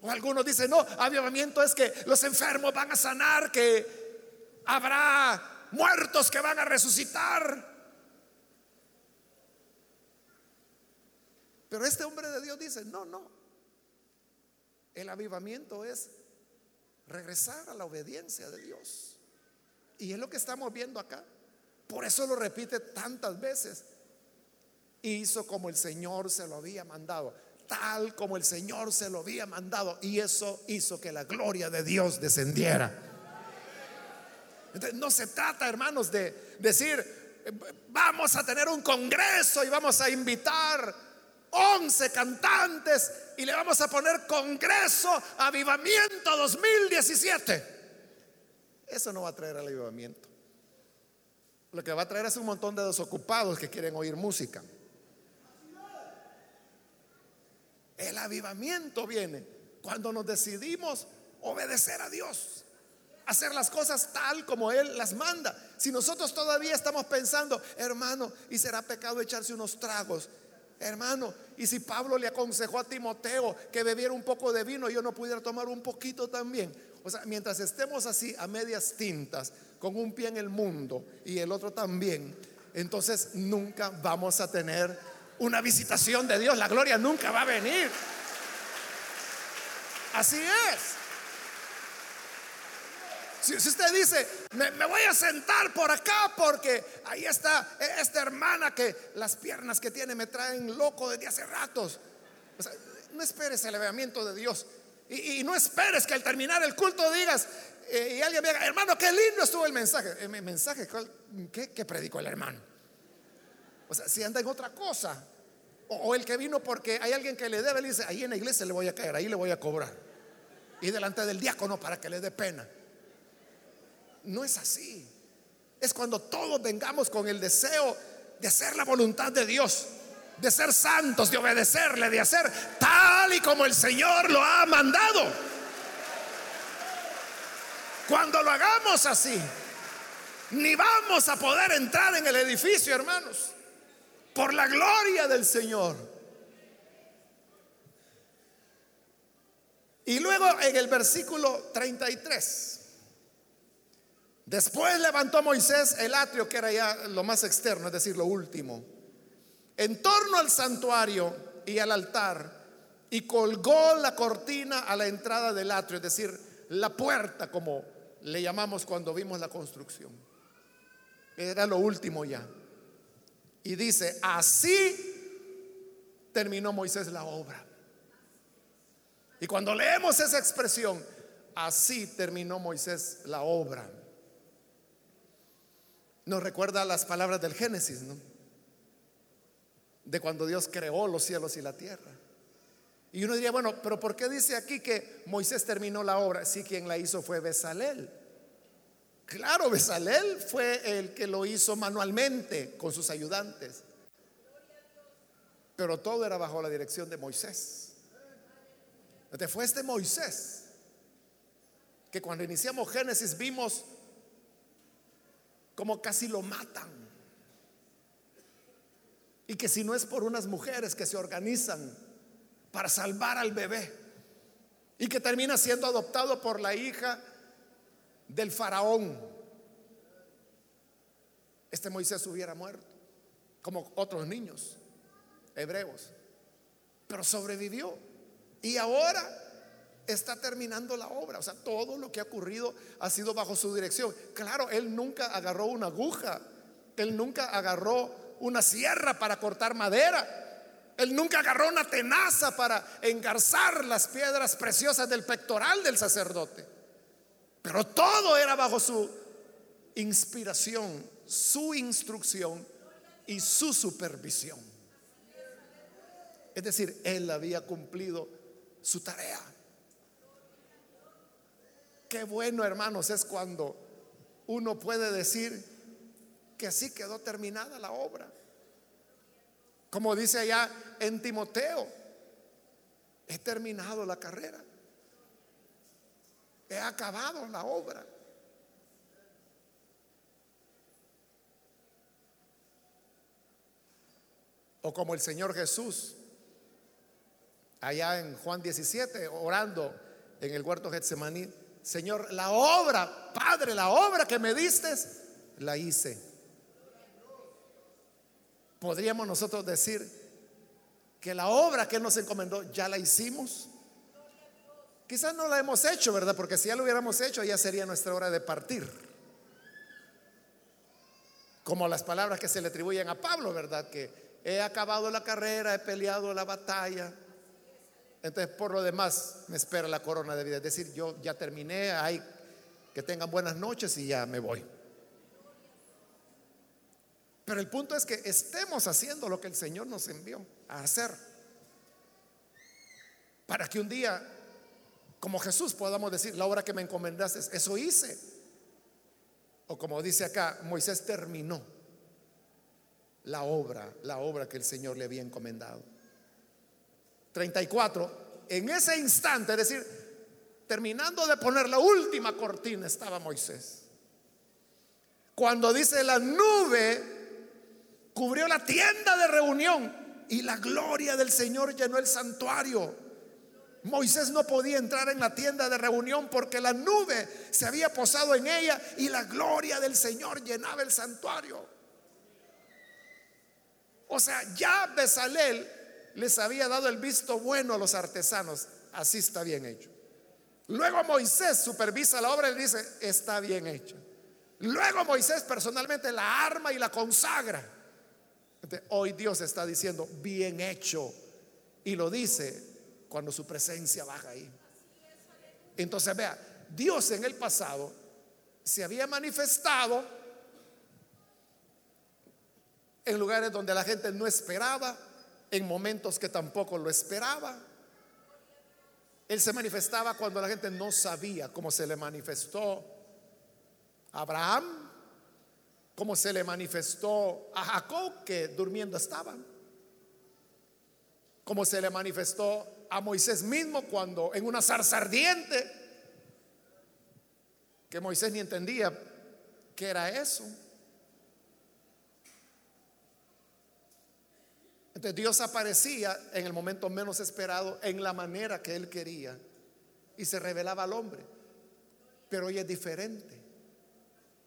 O algunos dicen, no, avivamiento es que los enfermos van a sanar, que habrá muertos que van a resucitar. Pero este hombre de Dios dice, no, no. El avivamiento es regresar a la obediencia de Dios. Y es lo que estamos viendo acá. Por eso lo repite tantas veces. Hizo como el Señor se lo había mandado, tal como el Señor se lo había mandado. Y eso hizo que la gloria de Dios descendiera. Entonces, no se trata, hermanos, de decir, vamos a tener un congreso y vamos a invitar 11 cantantes y le vamos a poner Congreso Avivamiento 2017. Eso no va a traer al avivamiento. Lo que va a traer es un montón de desocupados que quieren oír música. El avivamiento viene cuando nos decidimos obedecer a Dios, hacer las cosas tal como Él las manda. Si nosotros todavía estamos pensando, hermano, y será pecado echarse unos tragos, hermano, y si Pablo le aconsejó a Timoteo que bebiera un poco de vino, yo no pudiera tomar un poquito también. O sea, mientras estemos así a medias tintas, con un pie en el mundo y el otro también, entonces nunca vamos a tener una visitación de Dios. La gloria nunca va a venir. Así es. Si, usted dice, me, voy a sentar por acá porque ahí está esta hermana que las piernas que tiene me traen loco desde hace ratos. no esperes el elevamiento de Dios. Y, no esperes que al terminar el culto digas, eh, y alguien me diga, hermano, qué lindo estuvo el mensaje. ¿El eh, mensaje? ¿Qué, qué predicó el hermano? O sea, si anda en otra cosa. O, el que vino porque hay alguien que le debe, le dice, ahí en la iglesia le voy a caer, ahí le voy a cobrar. Y delante del diácono para que le dé pena. No es así. Es cuando todos vengamos con el deseo de hacer la voluntad de Dios, de ser santos, de obedecerle, de hacer tal y como el Señor lo ha mandado. Cuando lo hagamos así, ni vamos a poder entrar en el edificio, hermanos por la gloria del Señor. Y luego en el versículo 33, después levantó Moisés el atrio, que era ya lo más externo, es decir, lo último, en torno al santuario y al altar, y colgó la cortina a la entrada del atrio, es decir, la puerta, como le llamamos cuando vimos la construcción. Era lo último ya. Y dice, así terminó Moisés la obra. Y cuando leemos esa expresión, así terminó Moisés la obra, nos recuerda las palabras del Génesis, ¿no? De cuando Dios creó los cielos y la tierra. Y uno diría, bueno, pero ¿por qué dice aquí que Moisés terminó la obra? Si quien la hizo fue Besalel. Claro, Besalel fue el que lo hizo manualmente con sus ayudantes. Pero todo era bajo la dirección de Moisés. Fue este Moisés que cuando iniciamos Génesis vimos como casi lo matan. Y que si no es por unas mujeres que se organizan para salvar al bebé y que termina siendo adoptado por la hija del faraón, este Moisés hubiera muerto, como otros niños hebreos. Pero sobrevivió. Y ahora está terminando la obra. O sea, todo lo que ha ocurrido ha sido bajo su dirección. Claro, él nunca agarró una aguja. Él nunca agarró una sierra para cortar madera. Él nunca agarró una tenaza para engarzar las piedras preciosas del pectoral del sacerdote. Pero todo era bajo su inspiración, su instrucción y su supervisión. Es decir, él había cumplido su tarea. Qué bueno, hermanos, es cuando uno puede decir que así quedó terminada la obra. Como dice allá en Timoteo, he terminado la carrera. He acabado la obra. O como el Señor Jesús, allá en Juan 17, orando en el huerto Getsemaní, Señor, la obra, Padre, la obra que me diste, la hice. Podríamos nosotros decir que la obra que nos encomendó ya la hicimos. Quizás no la hemos hecho, ¿verdad? Porque si ya lo hubiéramos hecho, ya sería nuestra hora de partir. Como las palabras que se le atribuyen a Pablo, ¿verdad? Que he acabado la carrera, he peleado la batalla. Entonces, por lo demás, me espera la corona de vida. Es decir, yo ya terminé, hay que tengan buenas noches y ya me voy. Pero el punto es que estemos haciendo lo que el Señor nos envió a hacer. Para que un día como Jesús podamos decir, la obra que me encomendaste, eso hice. O como dice acá, Moisés terminó la obra, la obra que el Señor le había encomendado. 34, en ese instante, es decir, terminando de poner la última cortina, estaba Moisés. Cuando dice la nube cubrió la tienda de reunión y la gloria del Señor llenó el santuario. Moisés no podía entrar en la tienda de reunión porque la nube se había posado en ella y la gloria del Señor llenaba el santuario. O sea, ya Bezalel les había dado el visto bueno a los artesanos. Así está bien hecho. Luego Moisés supervisa la obra y dice, está bien hecho. Luego Moisés personalmente la arma y la consagra. hoy Dios está diciendo, bien hecho. Y lo dice cuando su presencia baja ahí. Entonces vea, Dios en el pasado se había manifestado en lugares donde la gente no esperaba, en momentos que tampoco lo esperaba. Él se manifestaba cuando la gente no sabía cómo se le manifestó a Abraham, cómo se le manifestó a Jacob, que durmiendo estaban, cómo se le manifestó a Moisés mismo cuando en una zarza ardiente, que Moisés ni entendía qué era eso. Entonces Dios aparecía en el momento menos esperado, en la manera que Él quería, y se revelaba al hombre. Pero hoy es diferente.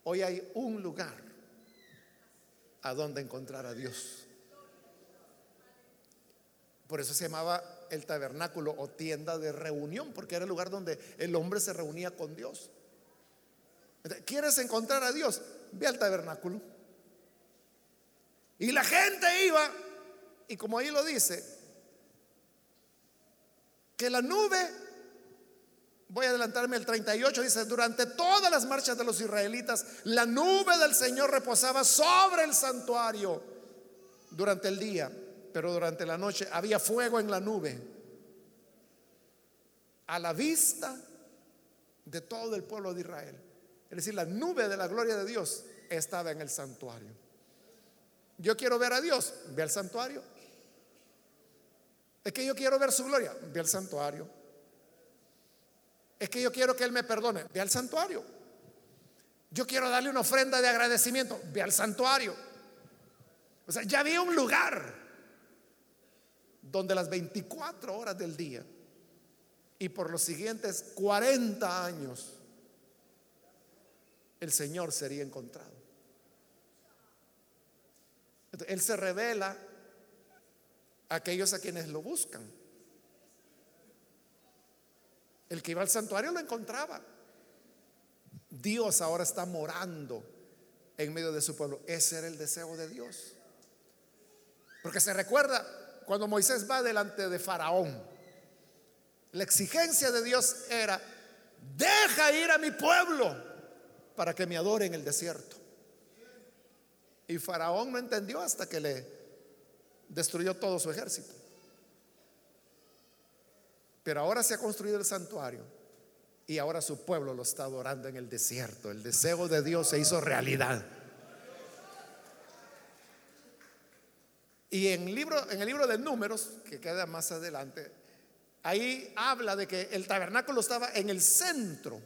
Hoy hay un lugar a donde encontrar a Dios. Por eso se llamaba el tabernáculo o tienda de reunión, porque era el lugar donde el hombre se reunía con Dios. ¿Quieres encontrar a Dios? Ve al tabernáculo. Y la gente iba, y como ahí lo dice, que la nube, voy a adelantarme al 38, dice, durante todas las marchas de los israelitas, la nube del Señor reposaba sobre el santuario durante el día pero durante la noche había fuego en la nube a la vista de todo el pueblo de Israel. Es decir, la nube de la gloria de Dios estaba en el santuario. Yo quiero ver a Dios, ve al santuario. Es que yo quiero ver su gloria, ve al santuario. Es que yo quiero que Él me perdone, ve al santuario. Yo quiero darle una ofrenda de agradecimiento, ve al santuario. O sea, ya había un lugar donde las 24 horas del día y por los siguientes 40 años el Señor sería encontrado. él se revela a aquellos a quienes lo buscan. El que iba al santuario lo encontraba. Dios ahora está morando en medio de su pueblo. Ese era el deseo de Dios. Porque se recuerda, cuando Moisés va delante de Faraón, la exigencia de Dios era, deja ir a mi pueblo para que me adore en el desierto. Y Faraón no entendió hasta que le destruyó todo su ejército. Pero ahora se ha construido el santuario y ahora su pueblo lo está adorando en el desierto. El deseo de Dios se hizo realidad. Y en, libro, en el libro de números, que queda más adelante, ahí habla de que el tabernáculo estaba en el centro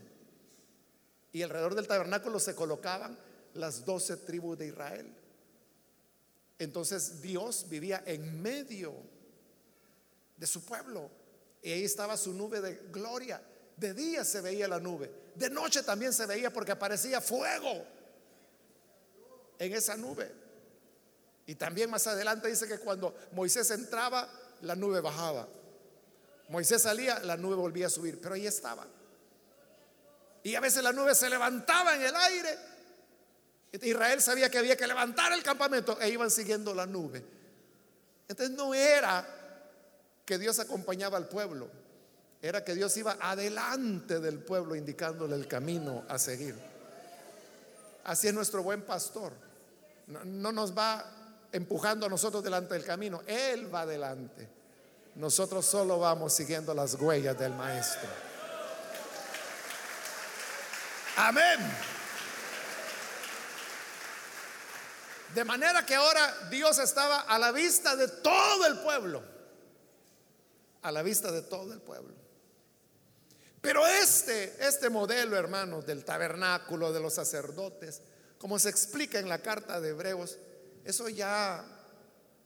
y alrededor del tabernáculo se colocaban las doce tribus de Israel. Entonces Dios vivía en medio de su pueblo y ahí estaba su nube de gloria. De día se veía la nube, de noche también se veía porque aparecía fuego en esa nube. Y también más adelante dice que cuando Moisés entraba, la nube bajaba. Moisés salía, la nube volvía a subir, pero ahí estaba. Y a veces la nube se levantaba en el aire. Israel sabía que había que levantar el campamento e iban siguiendo la nube. Entonces no era que Dios acompañaba al pueblo, era que Dios iba adelante del pueblo indicándole el camino a seguir. Así es nuestro buen pastor. No, no nos va empujando a nosotros delante del camino. Él va adelante. Nosotros solo vamos siguiendo las huellas del Maestro. Amén. De manera que ahora Dios estaba a la vista de todo el pueblo. a la vista de todo el pueblo. Pero este, este modelo, hermanos, del tabernáculo, de los sacerdotes, como se explica en la carta de Hebreos, eso ya,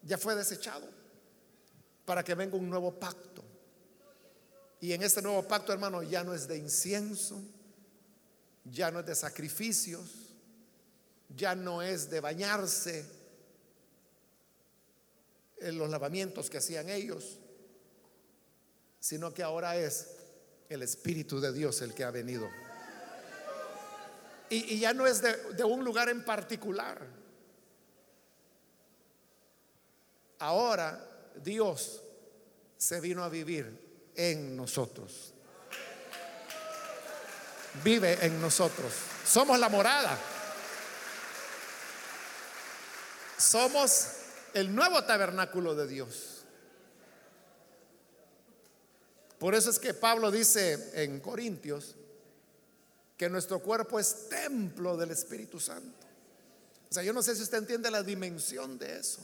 ya fue desechado para que venga un nuevo pacto. Y en este nuevo pacto, hermano, ya no es de incienso, ya no es de sacrificios, ya no es de bañarse en los lavamientos que hacían ellos, sino que ahora es el Espíritu de Dios el que ha venido. Y, ya no es de, de un lugar en particular. Ahora Dios se vino a vivir en nosotros. Vive en nosotros. Somos la morada. Somos el nuevo tabernáculo de Dios. Por eso es que Pablo dice en Corintios que nuestro cuerpo es templo del Espíritu Santo. O sea, yo no sé si usted entiende la dimensión de eso.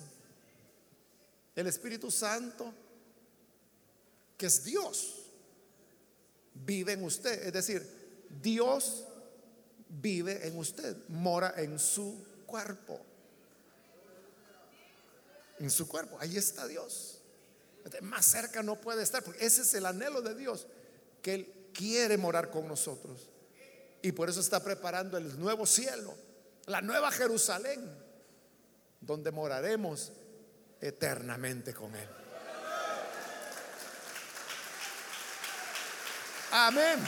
El Espíritu Santo, que es Dios, vive en usted. Es decir, Dios vive en usted, mora en su cuerpo. En su cuerpo, ahí está Dios. Más cerca no puede estar, porque ese es el anhelo de Dios, que Él quiere morar con nosotros. Y por eso está preparando el nuevo cielo, la nueva Jerusalén, donde moraremos eternamente con Él. Amén.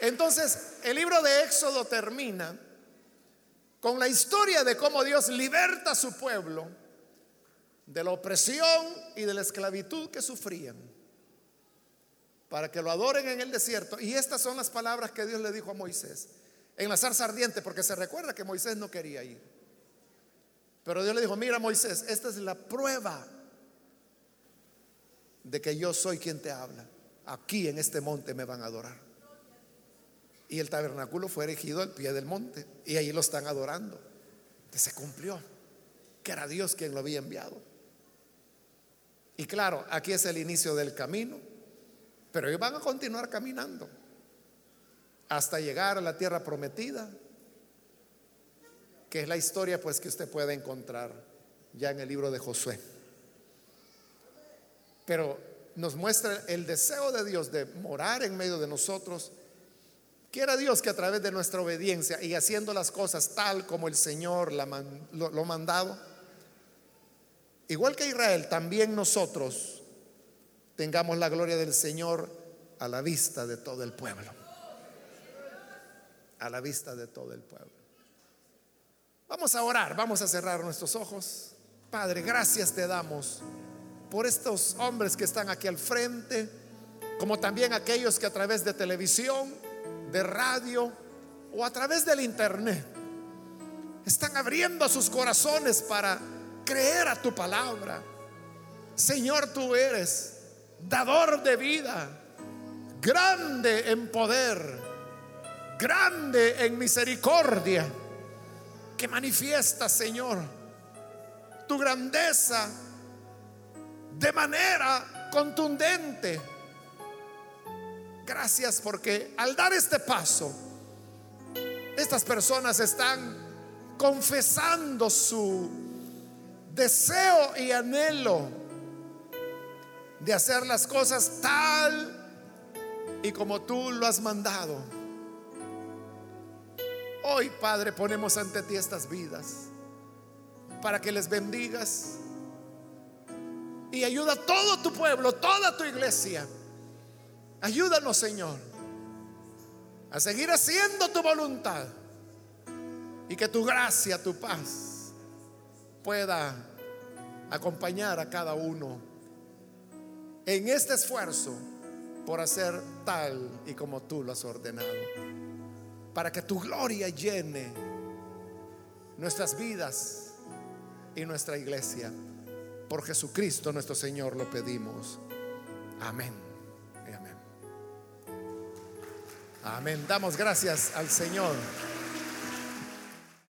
Entonces, el libro de Éxodo termina con la historia de cómo Dios liberta a su pueblo de la opresión y de la esclavitud que sufrían, para que lo adoren en el desierto. Y estas son las palabras que Dios le dijo a Moisés en la zarza ardiente, porque se recuerda que Moisés no quería ir. Pero Dios le dijo, mira Moisés, esta es la prueba de que yo soy quien te habla. Aquí en este monte me van a adorar. Y el tabernáculo fue erigido al pie del monte y ahí lo están adorando. Que se cumplió, que era Dios quien lo había enviado. Y claro, aquí es el inicio del camino, pero ellos van a continuar caminando hasta llegar a la tierra prometida, que es la historia pues que usted puede encontrar ya en el libro de Josué. Pero nos muestra el deseo de Dios de morar en medio de nosotros. Quiera Dios que a través de nuestra obediencia y haciendo las cosas tal como el Señor lo, ha mandado, igual que Israel, también nosotros tengamos la gloria del Señor a la vista de todo el pueblo. A la vista de todo el pueblo. Vamos a orar, vamos a cerrar nuestros ojos. Padre, gracias te damos por estos hombres que están aquí al frente, como también aquellos que a través de televisión, de radio o a través del internet están abriendo sus corazones para creer a tu palabra. Señor, tú eres dador de vida, grande en poder, grande en misericordia, que manifiesta, Señor, tu grandeza de manera contundente. Gracias porque al dar este paso, estas personas están confesando su deseo y anhelo de hacer las cosas tal y como tú lo has mandado. Hoy, Padre, ponemos ante ti estas vidas para que les bendigas y ayuda a todo tu pueblo, toda tu iglesia. Ayúdanos, Señor, a seguir haciendo tu voluntad y que tu gracia, tu paz pueda acompañar a cada uno en este esfuerzo por hacer tal y como tú lo has ordenado. Para que tu gloria llene nuestras vidas y nuestra iglesia. Por Jesucristo nuestro Señor lo pedimos. Amén. amén. Amén. Damos gracias al Señor.